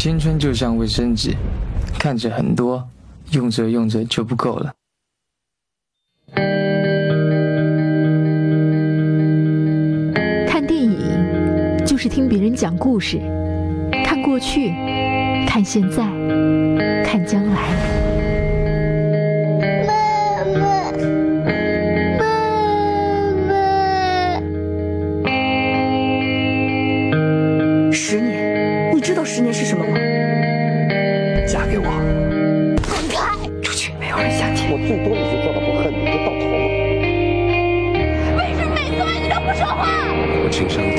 青春就像卫生纸，看着很多，用着用着就不够了。看电影就是听别人讲故事，看过去，看现在，看将来。十年你知道十年是什么我！滚开！出去！没有人想听。我最多也就做到不恨你，就到头了。为什么每次问你都不说话？我情商低。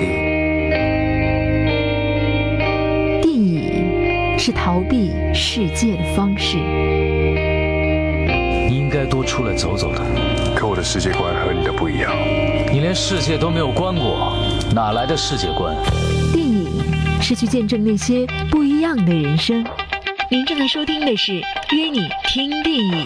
电影是逃避世界的方式。你应该多出来走走的。可我的世界观和你的不一样。你连世界都没有观过，哪来的世界观？电影是去见证那些不一样的人生。您正在收听的是《约你听电影》。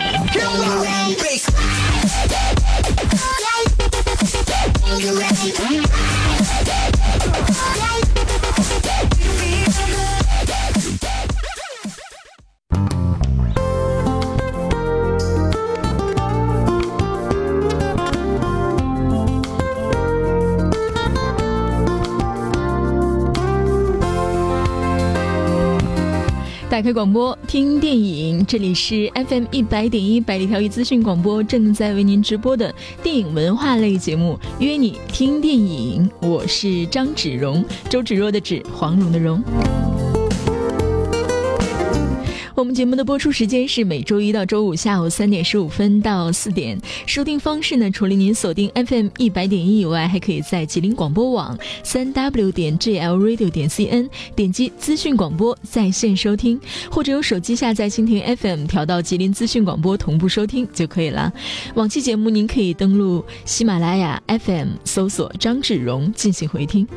打开广播听电影，这里是 FM 一百点一百里挑一资讯广播，正在为您直播的电影文化类节目《约你听电影》，我是张芷蓉，周芷若的芷，黄蓉的蓉。我们节目的播出时间是每周一到周五下午三点十五分到四点。收听方式呢，除了您锁定 FM 一百点一以外，还可以在吉林广播网三 W 点 JL Radio 点 CN 点击资讯广播在线收听，或者用手机下载蜻蜓 FM 调到吉林资讯广播同步收听就可以了。往期节目您可以登录喜马拉雅 FM 搜索张志荣进行回听。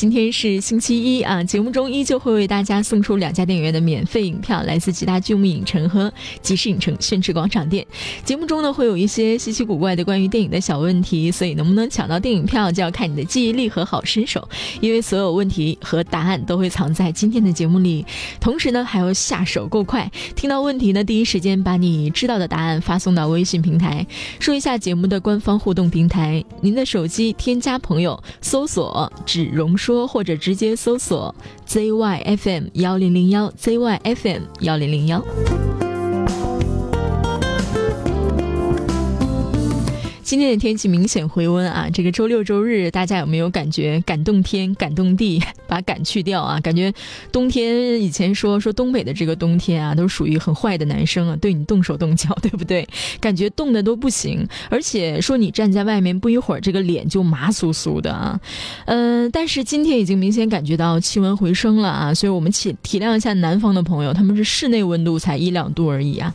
今天是星期一啊，节目中依旧会为大家送出两家电影院的免费影票，来自吉大巨幕影城和吉时影城炫驰广场店。节目中呢会有一些稀奇古怪的关于电影的小问题，所以能不能抢到电影票就要看你的记忆力和好身手，因为所有问题和答案都会藏在今天的节目里。同时呢还要下手够快，听到问题呢第一时间把你知道的答案发送到微信平台。说一下节目的官方互动平台，您的手机添加朋友，搜索“只容说”。说或者直接搜索 ZYFM 幺零零幺 ZYFM 幺零零幺。今天的天气明显回温啊！这个周六周日，大家有没有感觉感动天、感动地？把感去掉啊！感觉冬天以前说说东北的这个冬天啊，都属于很坏的男生啊，对你动手动脚，对不对？感觉冻的都不行，而且说你站在外面不一会儿，这个脸就麻酥酥的啊。嗯，但是今天已经明显感觉到气温回升了啊，所以我们体体谅一下南方的朋友，他们是室内温度才一两度而已啊。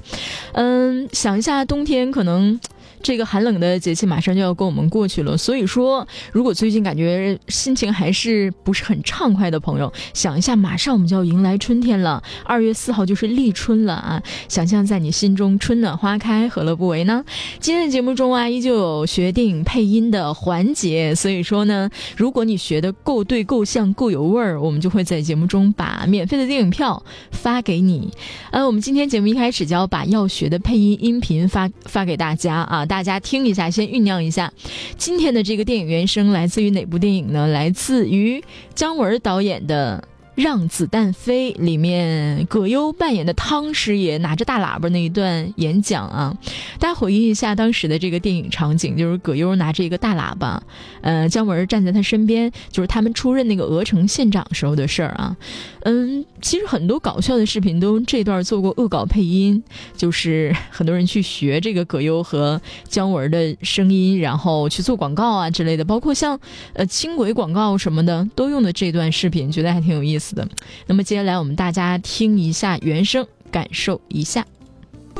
嗯，想一下冬天可能。这个寒冷的节气马上就要跟我们过去了，所以说，如果最近感觉心情还是不是很畅快的朋友，想一下，马上我们就要迎来春天了，二月四号就是立春了啊！想象在你心中春暖花开，何乐不为呢？今天的节目中啊，依旧有学电影配音的环节，所以说呢，如果你学的够对、够像、够有味儿，我们就会在节目中把免费的电影票发给你。呃，我们今天节目一开始就要把要学的配音音频发发给大家啊！大家听一下，先酝酿一下。今天的这个电影原声来自于哪部电影呢？来自于姜文导演的。让子弹飞里面，葛优扮演的汤师爷拿着大喇叭那一段演讲啊，大家回忆一下当时的这个电影场景，就是葛优拿着一个大喇叭，呃，姜文站在他身边，就是他们出任那个鹅城县长时候的事儿啊。嗯，其实很多搞笑的视频都这段做过恶搞配音，就是 很多人去学这个葛优和姜文的声音，然后去做广告啊之类的，包括像呃轻轨广告什么的都用的这段视频，觉得还挺有意思思。的，那么接下来我们大家听一下原声，感受一下。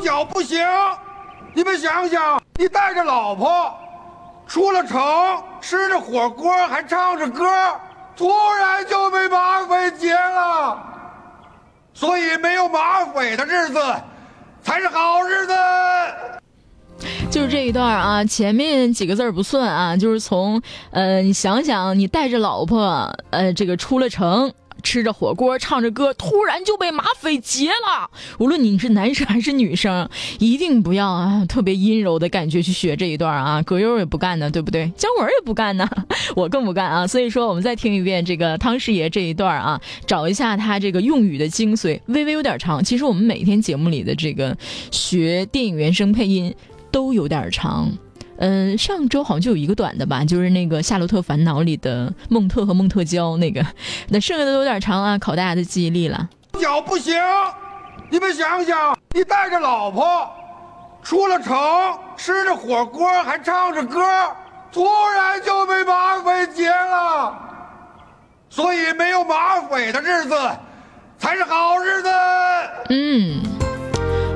脚不行，你们想想，你带着老婆出了城，吃着火锅还唱着歌，突然就被马匪劫了。所以没有马匪的日子才是好日子。就是这一段啊，前面几个字儿不算啊，就是从呃，你想想，你带着老婆，呃，这个出了城。吃着火锅，唱着歌，突然就被马匪劫了。无论你是男生还是女生，一定不要啊，特别阴柔的感觉去学这一段啊。葛优也不干呢，对不对？姜文也不干呢，我更不干啊。所以说，我们再听一遍这个汤师爷这一段啊，找一下他这个用语的精髓。微微有点长，其实我们每天节目里的这个学电影原声配音都有点长。嗯，上周好像就有一个短的吧，就是那个《夏洛特烦恼》里的孟特和孟特娇那个，那剩下的都有点长啊，考大家的记忆力了。脚不行，你们想想，你带着老婆出了城，吃着火锅还唱着歌，突然就被马匪劫了。所以没有马匪的日子才是好日子。嗯。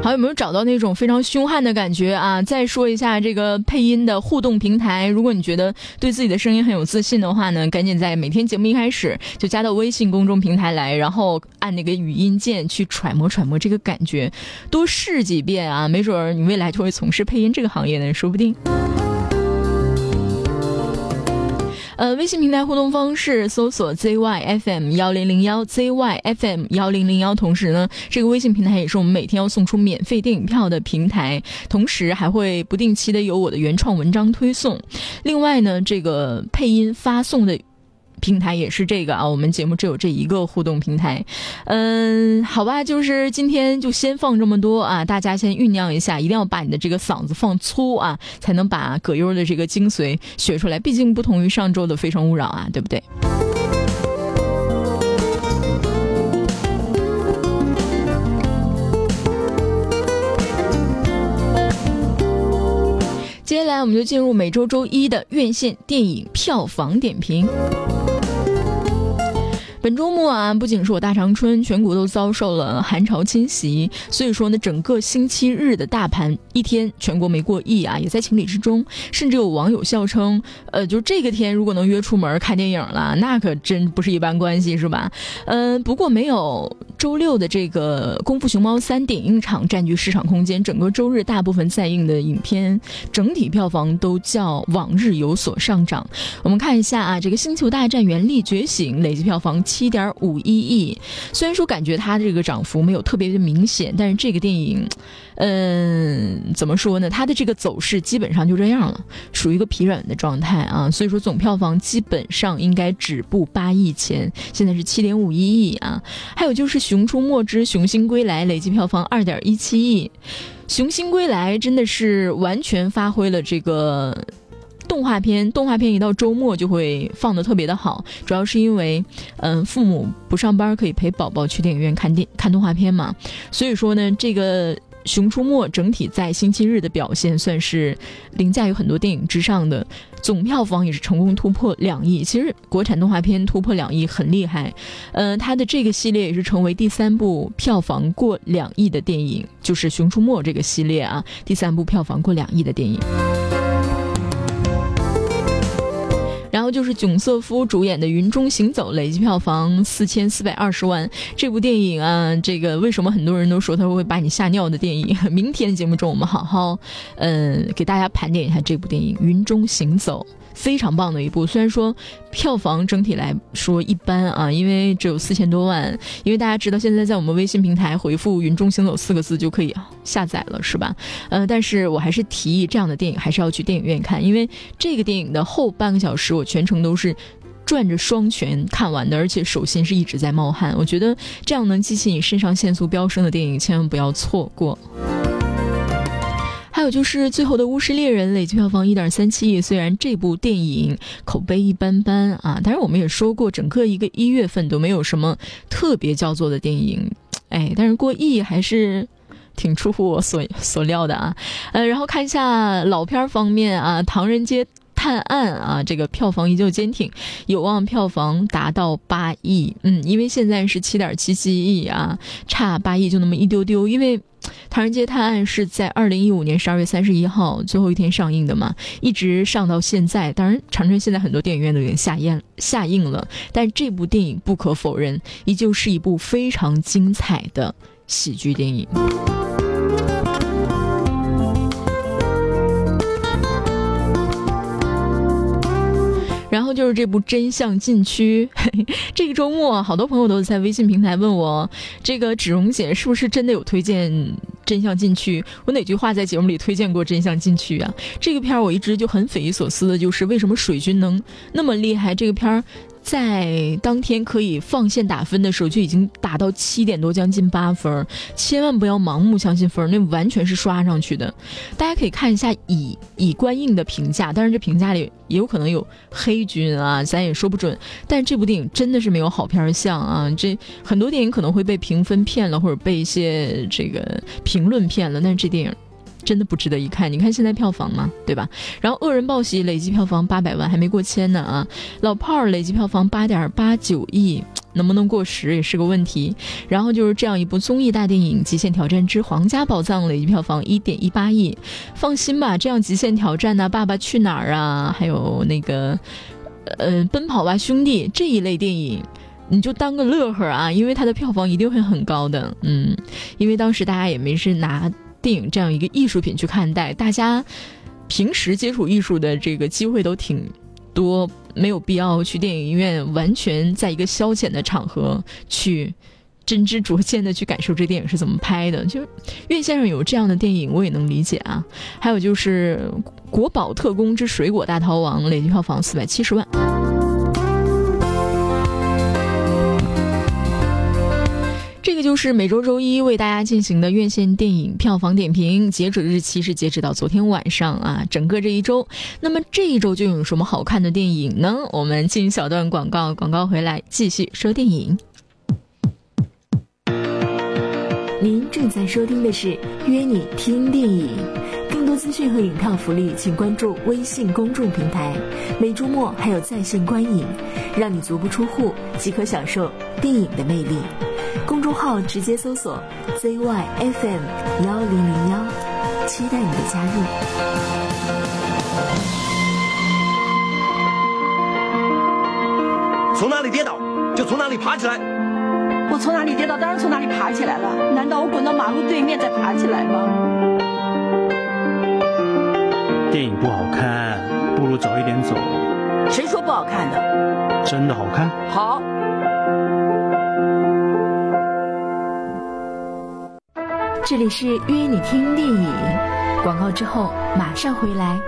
好，有没有找到那种非常凶悍的感觉啊？再说一下这个配音的互动平台，如果你觉得对自己的声音很有自信的话呢，赶紧在每天节目一开始就加到微信公众平台来，然后按那个语音键去揣摩揣摩这个感觉，多试几遍啊，没准儿你未来就会从事配音这个行业呢，说不定。呃，微信平台互动方式搜索 zyfm 幺零零幺 zyfm 幺零零幺，同时呢，这个微信平台也是我们每天要送出免费电影票的平台，同时还会不定期的有我的原创文章推送。另外呢，这个配音发送的。平台也是这个啊，我们节目只有这一个互动平台，嗯，好吧，就是今天就先放这么多啊，大家先酝酿一下，一定要把你的这个嗓子放粗啊，才能把葛优的这个精髓学出来。毕竟不同于上周的《非诚勿扰》啊，对不对？接下来我们就进入每周周一的院线电影票房点评。本周末啊，不仅是我大长春，全国都遭受了寒潮侵袭，所以说呢，整个星期日的大盘一天全国没过亿啊，也在情理之中。甚至有网友笑称，呃，就这个天如果能约出门看电影了，那可真不是一般关系，是吧？嗯，不过没有周六的这个《功夫熊猫三》点映场占据市场空间，整个周日大部分在映的影片整体票房都较往日有所上涨。我们看一下啊，这个《星球大战：原力觉醒》累计票房。七点五一亿，虽然说感觉它这个涨幅没有特别的明显，但是这个电影，嗯，怎么说呢？它的这个走势基本上就这样了，属于一个疲软的状态啊。所以说总票房基本上应该止步八亿前，现在是七点五一亿啊。还有就是《熊出没之熊心归来》累计票房二点一七亿，《熊心归来》真的是完全发挥了这个。动画片，动画片一到周末就会放的特别的好，主要是因为，嗯，父母不上班可以陪宝宝去电影院看电看动画片嘛，所以说呢，这个《熊出没》整体在星期日的表现算是凌驾于很多电影之上的，总票房也是成功突破两亿。其实国产动画片突破两亿很厉害，呃，它的这个系列也是成为第三部票房过两亿的电影，就是《熊出没》这个系列啊，第三部票房过两亿的电影。就是囧瑟夫主演的《云中行走》，累计票房四千四百二十万。这部电影啊，这个为什么很多人都说它会把你吓尿的电影？明天节目中我们好好，嗯，给大家盘点一下这部电影《云中行走》。非常棒的一部，虽然说票房整体来说一般啊，因为只有四千多万。因为大家知道，现在在我们微信平台回复“云中行走”四个字就可以下载了，是吧？呃，但是我还是提议这样的电影还是要去电影院看，因为这个电影的后半个小时我全程都是转着双拳看完的，而且手心是一直在冒汗。我觉得这样能激起你肾上腺素飙升的电影，千万不要错过。还有就是最后的巫师猎人累计票房一点三七亿，虽然这部电影口碑一般般啊，但是我们也说过，整个一个一月份都没有什么特别叫做的电影，哎，但是过亿还是挺出乎我所所料的啊。呃，然后看一下老片儿方面啊，《唐人街探案》啊，这个票房依旧坚挺，有望票房达到八亿。嗯，因为现在是七点七七亿啊，差八亿就那么一丢丢，因为。《唐人街探案》是在二零一五年十二月三十一号最后一天上映的嘛，一直上到现在。当然，长春现在很多电影院都已经下映下映了，但这部电影不可否认，依旧是一部非常精彩的喜剧电影。这部《真相禁区》。这个周末，好多朋友都在微信平台问我，这个芷蓉姐是不是真的有推荐《真相禁区》？我哪句话在节目里推荐过《真相禁区》啊？这个片儿我一直就很匪夷所思的，就是为什么水军能那么厉害？这个片儿。在当天可以放线打分的时候，就已经打到七点多，将近八分。千万不要盲目相信分，那完全是刷上去的。大家可以看一下以以观映的评价，当然这评价里也有可能有黑军啊，咱也说不准。但这部电影真的是没有好片相啊！这很多电影可能会被评分骗了，或者被一些这个评论骗了，但是这电影。真的不值得一看，你看现在票房嘛，对吧？然后《恶人报喜》累计票房八百万，还没过千呢啊！老炮儿累计票房八点八九亿，能不能过十也是个问题。然后就是这样一部综艺大电影《极限挑战之皇家宝藏》，累计票房一点一八亿。放心吧，这样《极限挑战》呐，《爸爸去哪儿》啊，还有那个呃《奔跑吧兄弟》这一类电影，你就当个乐呵啊，因为它的票房一定会很高的。嗯，因为当时大家也没是拿。电影这样一个艺术品去看待，大家平时接触艺术的这个机会都挺多，没有必要去电影院，完全在一个消遣的场合去真知灼见的去感受这电影是怎么拍的。就是院线上有这样的电影，我也能理解啊。还有就是《国宝特工之水果大逃亡》，累计票房四百七十万。这个就是每周周一为大家进行的院线电影票房点评，截止日期是截止到昨天晚上啊，整个这一周。那么这一周就有什么好看的电影呢？我们进小段广告，广告回来继续说电影。您正在收听的是《约你听电影》，更多资讯和影票福利，请关注微信公众平台。每周末还有在线观影，让你足不出户即可享受电影的魅力。公众号直接搜索 ZYFM 幺零零幺，期待你的加入。从哪里跌倒就从哪里爬起来。我从哪里跌倒，当然从哪里爬起来了。难道我滚到马路对面再爬起来吗？电影不好看，不如早一点走。谁说不好看的？真的好看。好。这里是约你听电影，广告之后马上回来。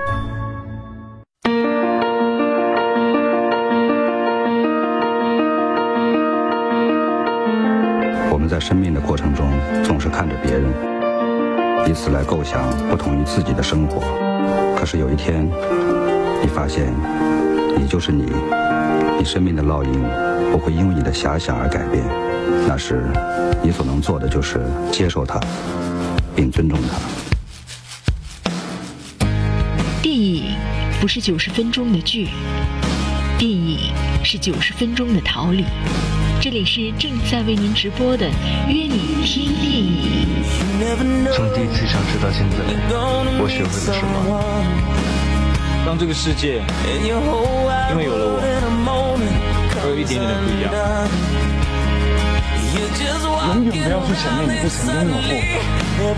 我们在生命的过程中，总是看着别人，以此来构想不同于自己的生活。可是有一天，你发现，你就是你，你生命的烙印不会因为你的遐想而改变。那时，你所能做的就是接受它，并尊重它。电影不是九十分钟的剧，电影是九十分钟的逃离。这里是正在为您直播的《约你听电影》。从第一次尝试到现在，我学会了什么？当这个世界因为有了我，而有一点点的不一样。永远不要去想念你不曾拥有过。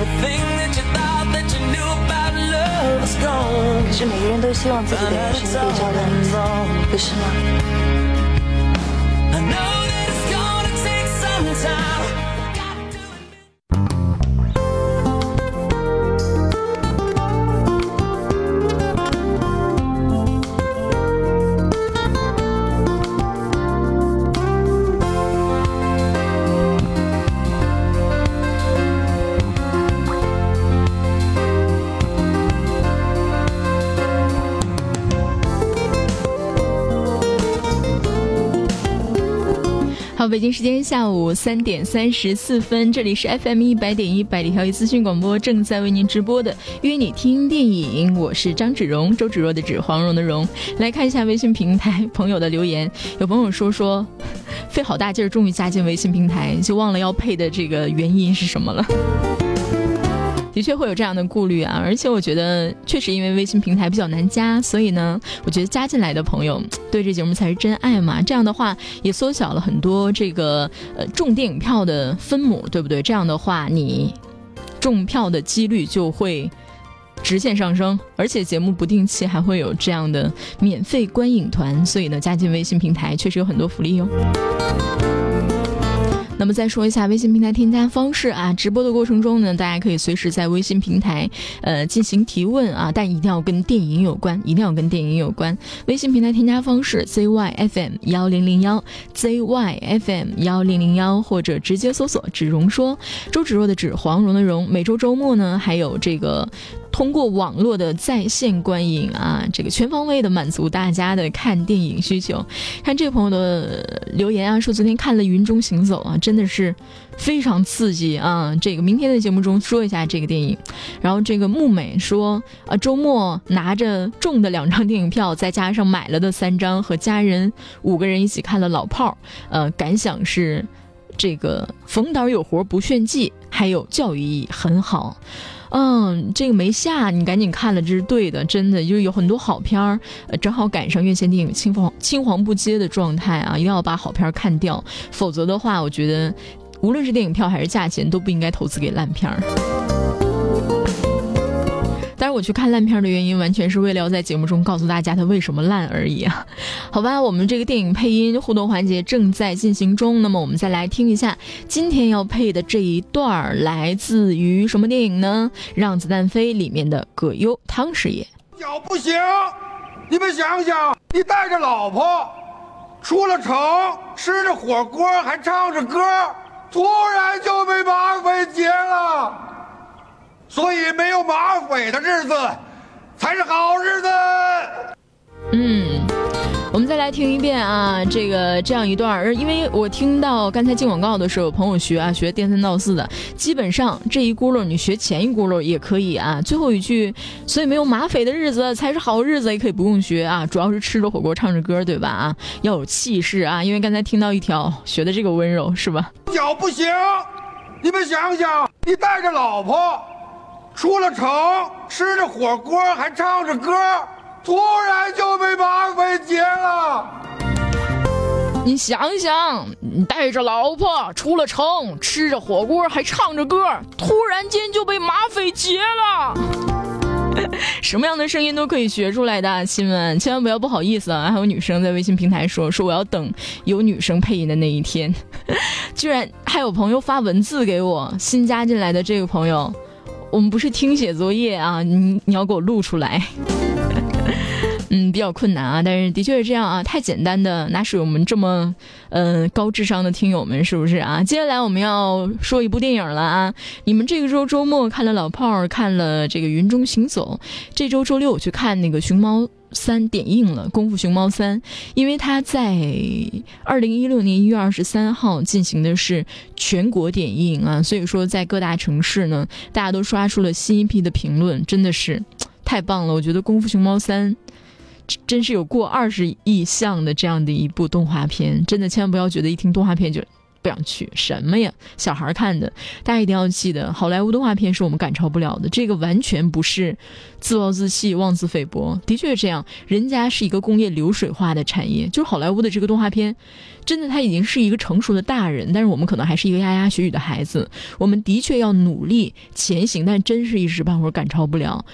可是每个人都希望自己的人生被照亮一次，不是吗？time 北京时间下午三点三十四分，这里是 FM 一百点一百里挑一资讯广播，正在为您直播的约你听电影，我是张芷蓉，周芷若的芷，黄蓉的蓉。来看一下微信平台朋友的留言，有朋友说说，费好大劲儿，终于加进微信平台，就忘了要配的这个原因是什么了。的确会有这样的顾虑啊，而且我觉得确实因为微信平台比较难加，所以呢，我觉得加进来的朋友对这节目才是真爱嘛。这样的话也缩小了很多这个呃中电影票的分母，对不对？这样的话你中票的几率就会直线上升，而且节目不定期还会有这样的免费观影团，所以呢，加进微信平台确实有很多福利哟。那么再说一下微信平台添加方式啊，直播的过程中呢，大家可以随时在微信平台呃进行提问啊，但一定要跟电影有关，一定要跟电影有关。微信平台添加方式 zyfm 幺零零幺 zyfm 幺零零幺，或者直接搜索“芷蓉说”，周芷若的芷，黄蓉的蓉。每周周末呢，还有这个。通过网络的在线观影啊，这个全方位的满足大家的看电影需求。看这个朋友的留言啊，说昨天看了《云中行走》啊，真的是非常刺激啊。这个明天的节目中说一下这个电影。然后这个木美说啊，周末拿着中的两张电影票，再加上买了的三张，和家人五个人一起看了《老炮儿》，呃，感想是这个冯导有活不炫技，还有教育意义很好。嗯，这个没下，你赶紧看了，这是对的，真的就是有很多好片儿，正好赶上院线电影青黄青黄不接的状态啊，一定要把好片儿看掉，否则的话，我觉得无论是电影票还是价钱，都不应该投资给烂片儿。但是我去看烂片的原因，完全是为了要在节目中告诉大家它为什么烂而已啊！好吧，我们这个电影配音互动环节正在进行中，那么我们再来听一下今天要配的这一段，来自于什么电影呢？《让子弹飞》里面的葛优汤师爷。脚不行，你们想想，你带着老婆出了城，吃着火锅还唱着歌，突然就被马匪劫了。所以没有马匪的日子才是好日子。嗯，我们再来听一遍啊，这个这样一段儿，因为我听到刚才进广告的时候，有朋友学啊，学颠三倒四的，基本上这一轱辘你学前一轱辘也可以啊。最后一句，所以没有马匪的日子才是好日子，也可以不用学啊，主要是吃着火锅唱着歌，对吧？啊，要有气势啊，因为刚才听到一条学的这个温柔是吧？脚不行，你们想想，你带着老婆。出了城，吃着火锅还唱着歌，突然就被马匪劫了。你想想，你带着老婆出了城，吃着火锅还唱着歌，突然间就被马匪劫了。什么样的声音都可以学出来的，亲们千万不要不好意思啊！还有女生在微信平台说说我要等有女生配音的那一天，居然还有朋友发文字给我，新加进来的这个朋友。我们不是听写作业啊，你你要给我录出来，嗯，比较困难啊，但是的确是这样啊，太简单的哪是我们这么嗯高智商的听友们，是不是啊？接下来我们要说一部电影了啊，你们这个周周末看了老炮儿，看了这个云中行走，这周周六我去看那个熊猫。三点映了《功夫熊猫三》，因为它在二零一六年一月二十三号进行的是全国点映啊，所以说在各大城市呢，大家都刷出了新一批的评论，真的是太棒了！我觉得《功夫熊猫三》真是有过二十亿像的这样的一部动画片，真的千万不要觉得一听动画片就。不想去什么呀？小孩看的，大家一定要记得，好莱坞动画片是我们赶超不了的。这个完全不是自暴自弃、妄自菲薄，的确是这样。人家是一个工业流水化的产业，就是好莱坞的这个动画片，真的他已经是一个成熟的大人，但是我们可能还是一个牙牙学语的孩子。我们的确要努力前行，但真是一时半会儿赶超不了。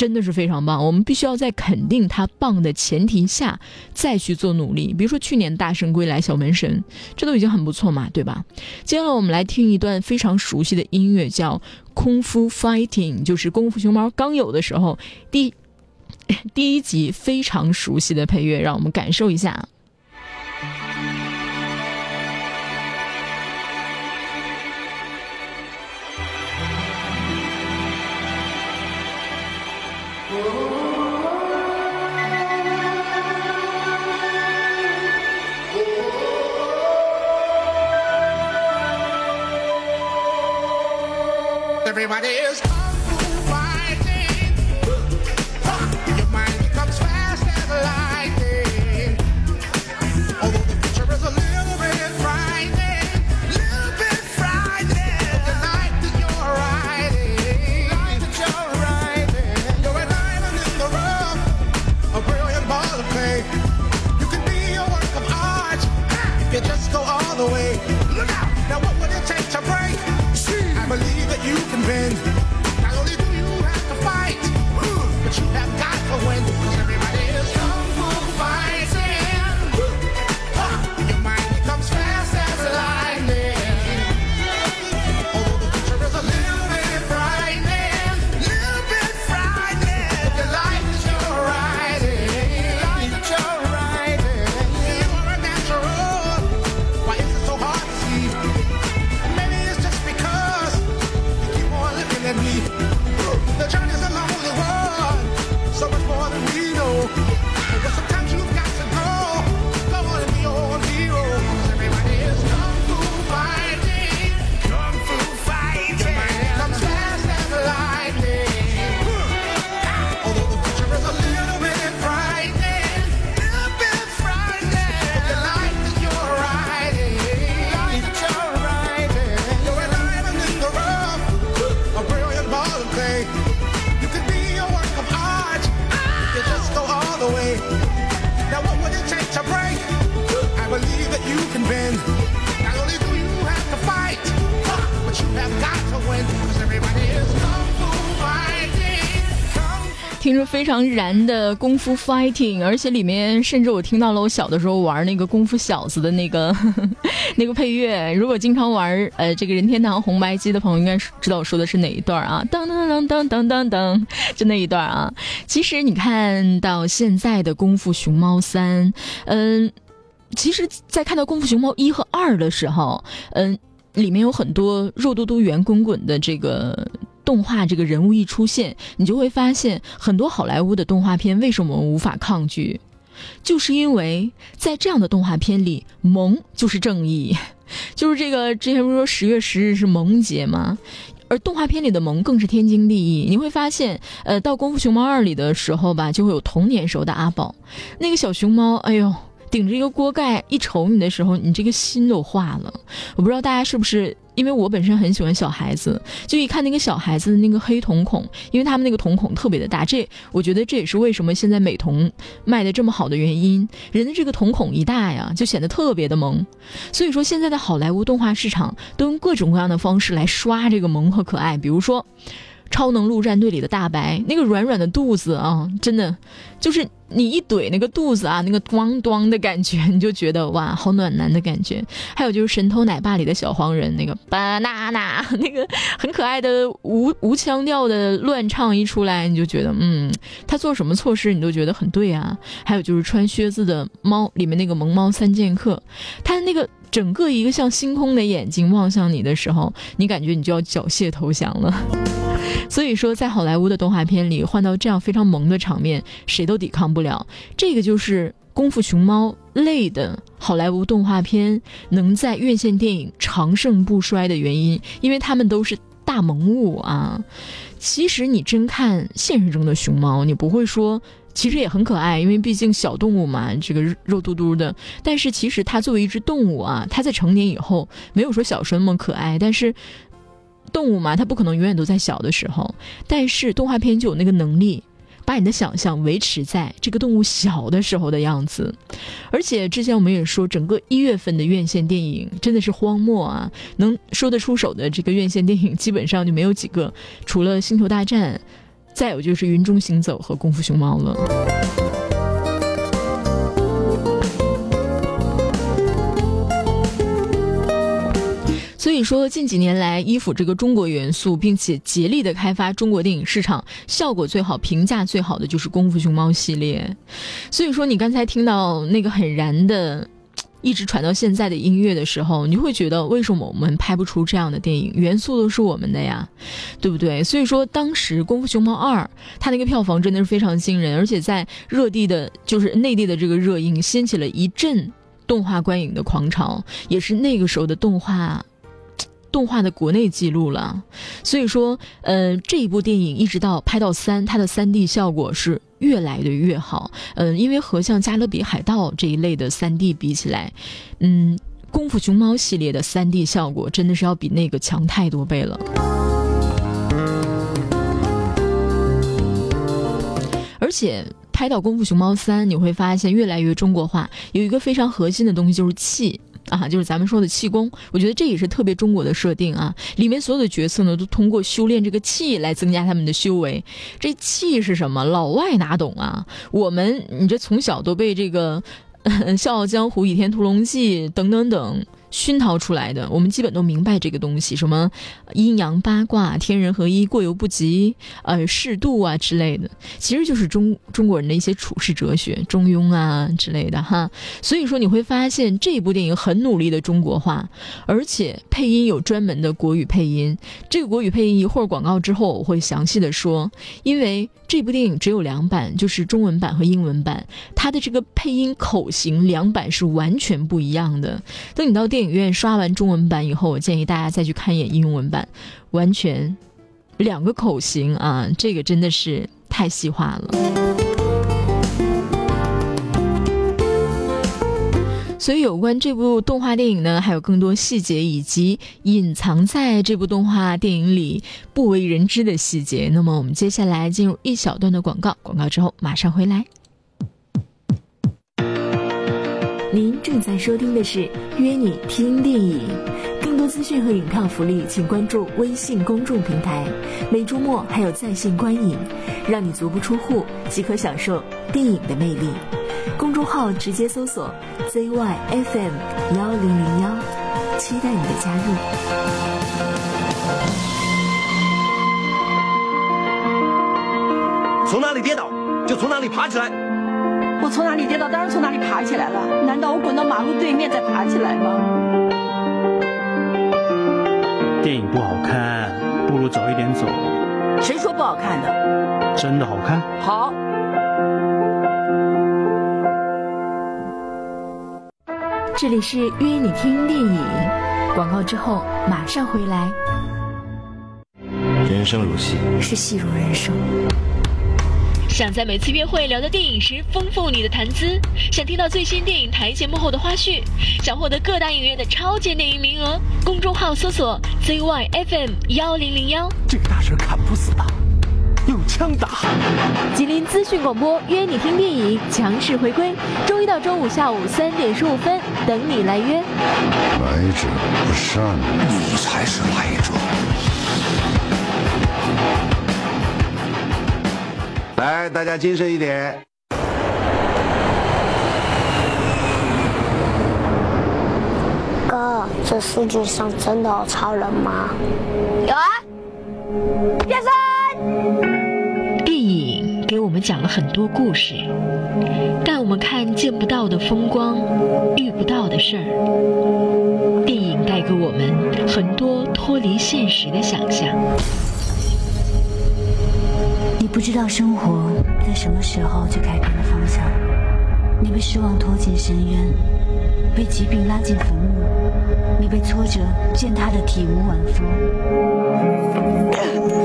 真的是非常棒，我们必须要在肯定他棒的前提下再去做努力。比如说去年《大圣归来》《小门神》，这都已经很不错嘛，对吧？接下来我们来听一段非常熟悉的音乐，叫《功夫 Fighting》，就是《功夫熊猫》刚有的时候第 第一集非常熟悉的配乐，让我们感受一下。Everybody is 非常燃的功夫 fighting，而且里面甚至我听到了我小的时候玩那个功夫小子的那个 那个配乐。如果经常玩呃这个任天堂红白机的朋友，应该知道我说的是哪一段啊？噔噔噔噔噔噔噔，就那一段啊。其实你看到现在的功夫熊猫三，嗯，其实，在看到功夫熊猫一和二的时候，嗯，里面有很多肉嘟嘟、圆滚滚的这个。动画这个人物一出现，你就会发现很多好莱坞的动画片为什么无法抗拒，就是因为在这样的动画片里，萌就是正义，就是这个之前不是说十月十日是萌节吗？而动画片里的萌更是天经地义。你会发现，呃，到《功夫熊猫二》里的时候吧，就会有童年时候的阿宝，那个小熊猫，哎呦。顶着一个锅盖一瞅你的时候，你这个心都化了。我不知道大家是不是，因为我本身很喜欢小孩子，就一看那个小孩子的那个黑瞳孔，因为他们那个瞳孔特别的大。这我觉得这也是为什么现在美瞳卖的这么好的原因。人的这个瞳孔一大呀，就显得特别的萌。所以说现在的好莱坞动画市场都用各种各样的方式来刷这个萌和可爱，比如说。超能陆战队里的大白，那个软软的肚子啊，真的，就是你一怼那个肚子啊，那个咣咣的感觉，你就觉得哇，好暖男的感觉。还有就是神偷奶爸里的小黄人，那个 banana，那个很可爱的无无腔调的乱唱一出来，你就觉得嗯，他做什么错事你都觉得很对啊。还有就是穿靴子的猫里面那个萌猫三剑客，他那个。整个一个像星空的眼睛望向你的时候，你感觉你就要缴械投降了。所以说，在好莱坞的动画片里，换到这样非常萌的场面，谁都抵抗不了。这个就是《功夫熊猫》类的好莱坞动画片能在院线电影长盛不衰的原因，因为他们都是大萌物啊。其实你真看现实中的熊猫，你不会说。其实也很可爱，因为毕竟小动物嘛，这个肉嘟嘟的。但是其实它作为一只动物啊，它在成年以后没有说小时候那么可爱。但是动物嘛，它不可能永远都在小的时候。但是动画片就有那个能力，把你的想象维持在这个动物小的时候的样子。而且之前我们也说，整个一月份的院线电影真的是荒漠啊，能说得出手的这个院线电影基本上就没有几个，除了《星球大战》。再有就是《云中行走》和《功夫熊猫》了。以说，近几年来依附这个中国元素，并且竭力的开发中国电影市场，效果最好、评价最好的就是《功夫熊猫》系列。所以说，你刚才听到那个很燃的。一直传到现在的音乐的时候，你会觉得为什么我们拍不出这样的电影？元素都是我们的呀，对不对？所以说，当时《功夫熊猫二》它那个票房真的是非常惊人，而且在热地的，就是内地的这个热映，掀起了一阵动画观影的狂潮，也是那个时候的动画。动画的国内记录了，所以说，呃，这一部电影一直到拍到三，它的三 D 效果是越来的越好。嗯，因为和像《加勒比海盗》这一类的三 D 比起来，嗯，《功夫熊猫》系列的三 D 效果真的是要比那个强太多倍了。而且拍到《功夫熊猫三》，你会发现越来越中国化，有一个非常核心的东西就是气。啊，就是咱们说的气功，我觉得这也是特别中国的设定啊。里面所有的角色呢，都通过修炼这个气来增加他们的修为。这气是什么？老外哪懂啊？我们你这从小都被这个《笑傲江湖》《倚天屠龙记》等等等。熏陶出来的，我们基本都明白这个东西，什么阴阳八卦、天人合一、过犹不及、呃适度啊之类的，其实就是中中国人的一些处世哲学，中庸啊之类的哈。所以说你会发现这部电影很努力的中国化，而且配音有专门的国语配音。这个国语配音一会儿广告之后我会详细的说，因为这部电影只有两版，就是中文版和英文版，它的这个配音口型两版是完全不一样的。等你到电电影院刷完中文版以后，我建议大家再去看一眼英文版，完全两个口型啊，这个真的是太细化了。所以，有关这部动画电影呢，还有更多细节以及隐藏在这部动画电影里不为人知的细节。那么，我们接下来进入一小段的广告，广告之后马上回来。您。正在收听的是《约你听电影》，更多资讯和影票福利，请关注微信公众平台。每周末还有在线观影，让你足不出户即可享受电影的魅力。公众号直接搜索 ZYFM 幺零零幺，期待你的加入。从哪里跌倒就从哪里爬起来。我从哪里跌倒，当然从哪里爬起来了。难道我滚到马路对面再爬起来吗？电影不好看，不如早一点走。谁说不好看的？真的好看。好。这里是约你听电影，广告之后马上回来。人生如戏，是戏如人生。想在每次约会聊到电影时丰富你的谈资，想听到最新电影台前幕后的花絮，想获得各大影院的超前电影名额，公众号搜索 ZYFM 幺零零幺。这个大神砍不死他，用枪打。吉林资讯广播约你听电影强势回归，周一到周五下午三点十五分等你来约。来者不善，你才是来者。来，大家精神一点。哥，这世界上真的有超人吗？有啊，变身。电影给我们讲了很多故事，带我们看见不到的风光，遇不到的事儿。电影带给我们很多脱离现实的想象。你不知道生活在什么时候就改变了方向，你被失望拖进深渊，被疾病拉进坟墓，你被挫折践踏的体无完肤。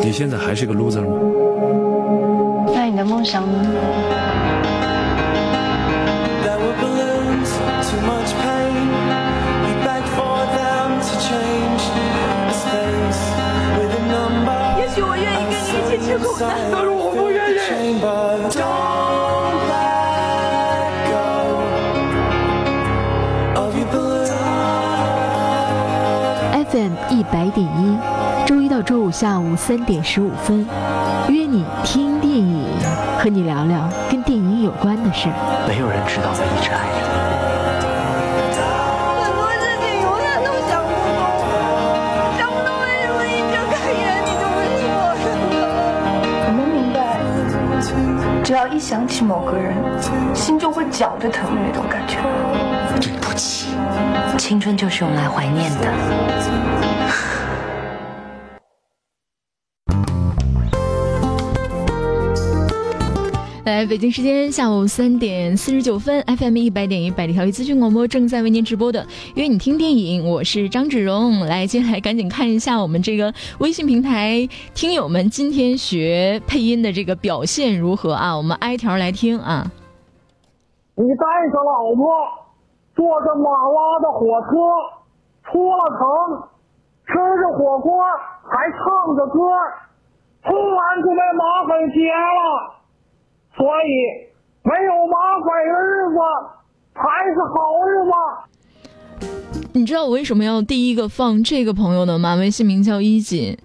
你现在还是个 loser 吗？那你的梦想呢？但是我不愿意。FM 一百点一，周一到周五下午三点十五分，约你听电影，和你聊聊跟电影有关的事。没有人知道我一直爱着一想起某个人，心就会绞着疼的那种感觉。对不起，青春就是用来怀念的。来，北京时间下午三点四十九分，FM 一百点一百里条一资讯广播正在为您直播的《约你听电影》，我是张芷蓉。来，接下来赶紧看一下我们这个微信平台听友们今天学配音的这个表现如何啊？我们挨条来听啊。你带着老婆坐着马拉的火车出了城，吃着火锅还唱着歌，突然就被马匪劫了。所以，没有麻烦的日子才是好日子。你知道我为什么要第一个放这个朋友的吗？微信名叫衣锦。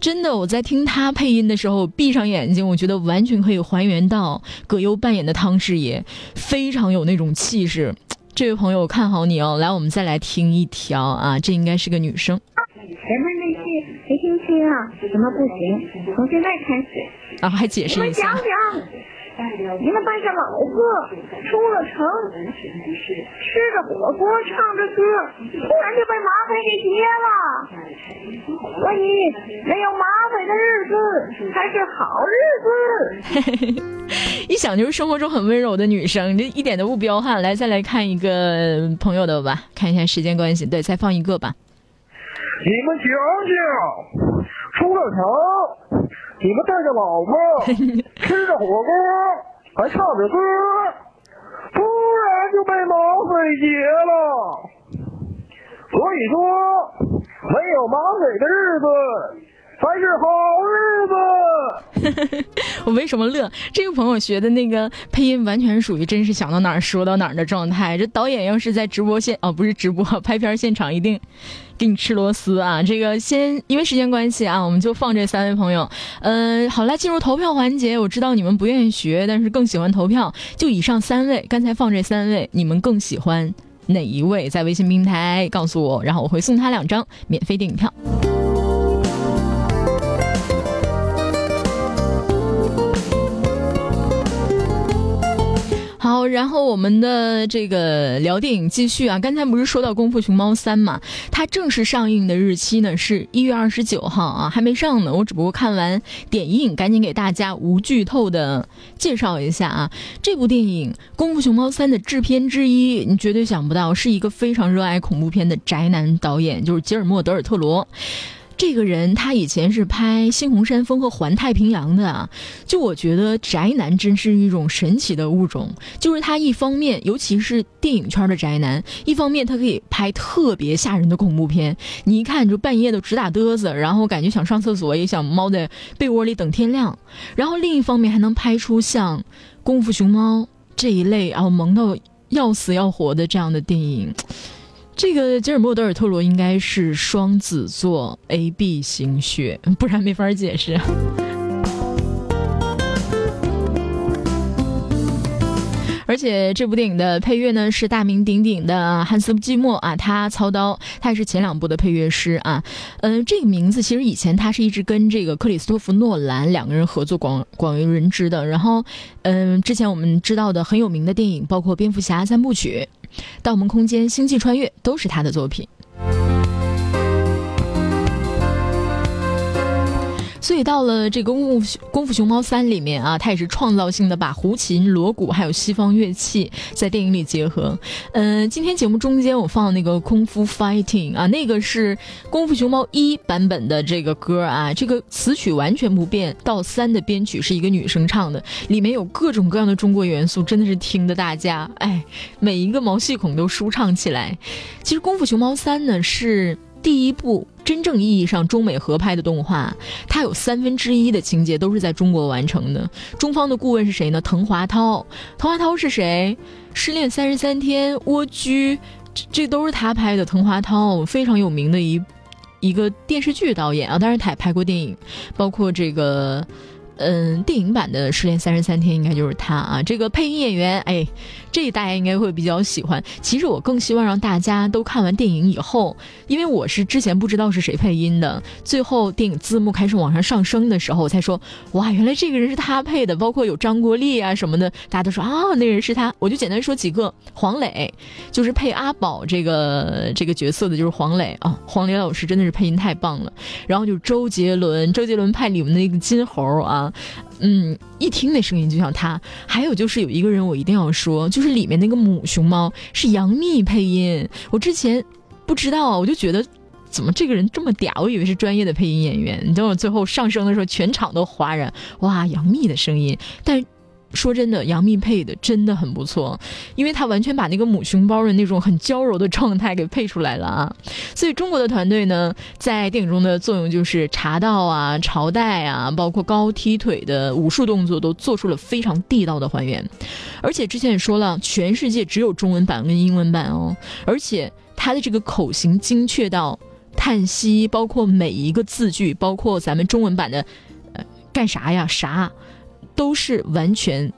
真的，我在听他配音的时候，闭上眼睛，我觉得完全可以还原到葛优扮演的汤师爷，非常有那种气势。这位朋友，我看好你哦！来，我们再来听一条啊，这应该是个女生。前面那句没听清啊，什么不行？从现在开始，然后还解释一下。我们讲讲。你们带着老婆出了城，吃着火锅，唱着歌，突然就被马匪给劫了。所以，没有马匪的日子才是好日子。一想就是生活中很温柔的女生，这一点都不彪悍。来，再来看一个朋友的吧，看一下时间关系，对，再放一个吧。你们讲讲，出了城。你们带着老婆，吃着火锅，还唱着歌，突然就被马匪劫了。所以说，没有马匪的日子才是好日子。我为什么乐？这个朋友学的那个配音完全属于真是想到哪儿说到哪儿的状态。这导演要是在直播现哦，不是直播拍片现场，一定给你吃螺丝啊！这个先因为时间关系啊，我们就放这三位朋友。嗯，好了，进入投票环节。我知道你们不愿意学，但是更喜欢投票。就以上三位，刚才放这三位，你们更喜欢哪一位？在微信平台告诉我，然后我会送他两张免费电影票。然后我们的这个聊电影继续啊。刚才不是说到《功夫熊猫三》嘛？它正式上映的日期呢是一月二十九号啊，还没上呢。我只不过看完点映，赶紧给大家无剧透的介绍一下啊。这部电影《功夫熊猫三》的制片之一，你绝对想不到是一个非常热爱恐怖片的宅男导演，就是吉尔莫·德尔特罗。这个人他以前是拍《猩红山峰》和《环太平洋》的啊，就我觉得宅男真是一种神奇的物种。就是他一方面，尤其是电影圈的宅男，一方面他可以拍特别吓人的恐怖片，你一看就半夜都直打嘚瑟，然后感觉想上厕所也想猫在被窝里等天亮。然后另一方面还能拍出像《功夫熊猫》这一类然后萌到要死要活的这样的电影。这个吉尔莫·德尔特罗应该是双子座 A B 型血，不然没法解释。而且这部电影的配乐呢是大名鼎鼎的汉斯季默啊，他操刀，他也是前两部的配乐师啊。嗯，这个名字其实以前他是一直跟这个克里斯托弗诺兰两个人合作广广为人知的。然后，嗯，之前我们知道的很有名的电影，包括蝙蝠侠三部曲、盗梦空间、星际穿越，都是他的作品。所以到了这个功夫功夫熊猫三里面啊，它也是创造性的把胡琴、锣鼓还有西方乐器在电影里结合。嗯，今天节目中间我放那个功夫 fighting 啊，那个是功夫熊猫一版本的这个歌啊，这个词曲完全不变。到三的编曲是一个女生唱的，里面有各种各样的中国元素，真的是听得大家哎，每一个毛细孔都舒畅起来。其实功夫熊猫三呢是。第一部真正意义上中美合拍的动画，它有三分之一的情节都是在中国完成的。中方的顾问是谁呢？滕华涛。滕华涛是谁？失恋三十三天、蜗居，这这都是他拍的。滕华涛非常有名的一一个电视剧导演啊，当然他也拍过电影，包括这个。嗯，电影版的《失恋三十三天》应该就是他啊。这个配音演员，哎，这大家应该会比较喜欢。其实我更希望让大家都看完电影以后，因为我是之前不知道是谁配音的，最后电影字幕开始往上上升的时候，我才说，哇，原来这个人是他配的。包括有张国立啊什么的，大家都说啊，那人是他。我就简单说几个，黄磊就是配阿宝这个这个角色的，就是黄磊啊。黄磊老师真的是配音太棒了。然后就周杰伦，周杰伦派里面的那个金猴啊。嗯，一听那声音就像他。还有就是有一个人我一定要说，就是里面那个母熊猫是杨幂配音。我之前不知道，我就觉得怎么这个人这么嗲，我以为是专业的配音演员。你等我最后上升的时候，全场都哗然，哇，杨幂的声音，但。说真的，杨幂配的真的很不错，因为她完全把那个母熊包的那种很娇柔的状态给配出来了啊！所以中国的团队呢，在电影中的作用就是茶道啊、朝代啊，包括高踢腿的武术动作，都做出了非常地道的还原。而且之前也说了，全世界只有中文版跟英文版哦，而且它的这个口型精确到叹息，包括每一个字句，包括咱们中文版的呃干啥呀啥。都是完全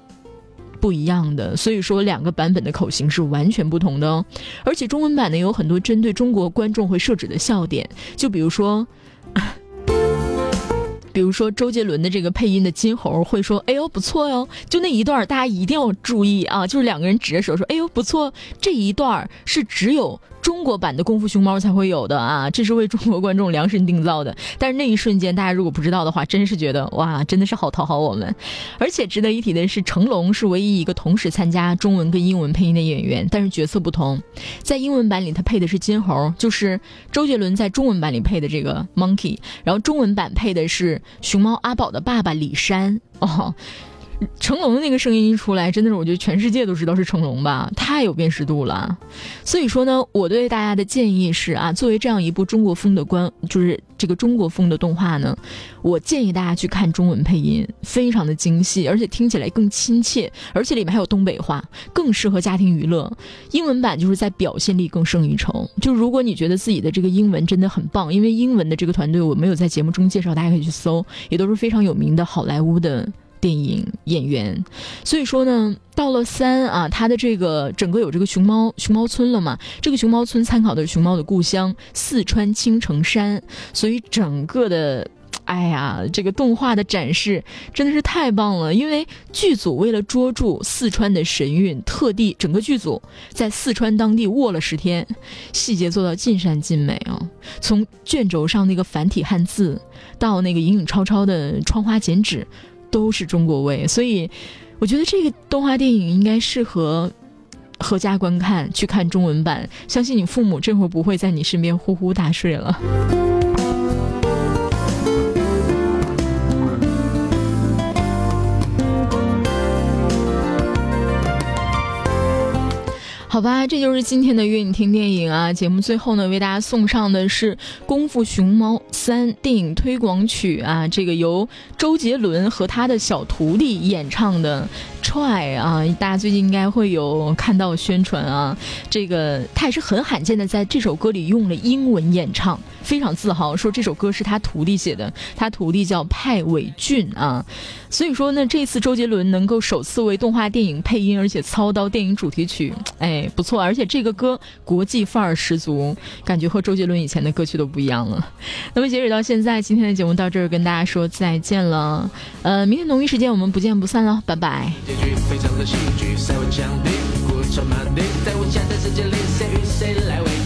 不一样的，所以说两个版本的口型是完全不同的哦。而且中文版呢有很多针对中国观众会设置的笑点，就比如说，比如说周杰伦的这个配音的金猴会说：“哎呦不错哟。”就那一段大家一定要注意啊，就是两个人指着手说：“哎呦不错。”这一段是只有。中国版的功夫熊猫才会有的啊，这是为中国观众量身定造的。但是那一瞬间，大家如果不知道的话，真是觉得哇，真的是好讨好我们。而且值得一提的是，成龙是唯一一个同时参加中文跟英文配音的演员，但是角色不同。在英文版里，他配的是金猴，就是周杰伦在中文版里配的这个 Monkey，然后中文版配的是熊猫阿宝的爸爸李山哦。成龙的那个声音一出来，真的是我觉得全世界都知道是成龙吧，太有辨识度了。所以说呢，我对大家的建议是啊，作为这样一部中国风的关，就是这个中国风的动画呢，我建议大家去看中文配音，非常的精细，而且听起来更亲切，而且里面还有东北话，更适合家庭娱乐。英文版就是在表现力更胜一筹。就如果你觉得自己的这个英文真的很棒，因为英文的这个团队我没有在节目中介绍，大家可以去搜，也都是非常有名的好莱坞的。电影演员，所以说呢，到了三啊，它的这个整个有这个熊猫熊猫村了嘛？这个熊猫村参考的是熊猫的故乡四川青城山，所以整个的，哎呀，这个动画的展示真的是太棒了。因为剧组为了捉住四川的神韵，特地整个剧组在四川当地卧了十天，细节做到尽善尽美啊。从卷轴上那个繁体汉字，到那个影影绰绰的窗花剪纸。都是中国味，所以我觉得这个动画电影应该适合合家观看，去看中文版。相信你父母这会儿不会在你身边呼呼大睡了。好吧，这就是今天的约你听电影啊！节目最后呢，为大家送上的是《功夫熊猫三》电影推广曲啊，这个由周杰伦和他的小徒弟演唱的。Try 啊，大家最近应该会有看到宣传啊。这个他也是很罕见的，在这首歌里用了英文演唱，非常自豪，说这首歌是他徒弟写的，他徒弟叫派伟俊啊。所以说呢，这次周杰伦能够首次为动画电影配音，而且操刀电影主题曲，哎，不错。而且这个歌国际范儿十足，感觉和周杰伦以前的歌曲都不一样了。那么截止到现在，今天的节目到这儿，跟大家说再见了。呃，明天同一时间我们不见不散了，拜拜。结局非常的戏剧，塞文墙壁，故城马地，在无限的世界里，谁与谁来为？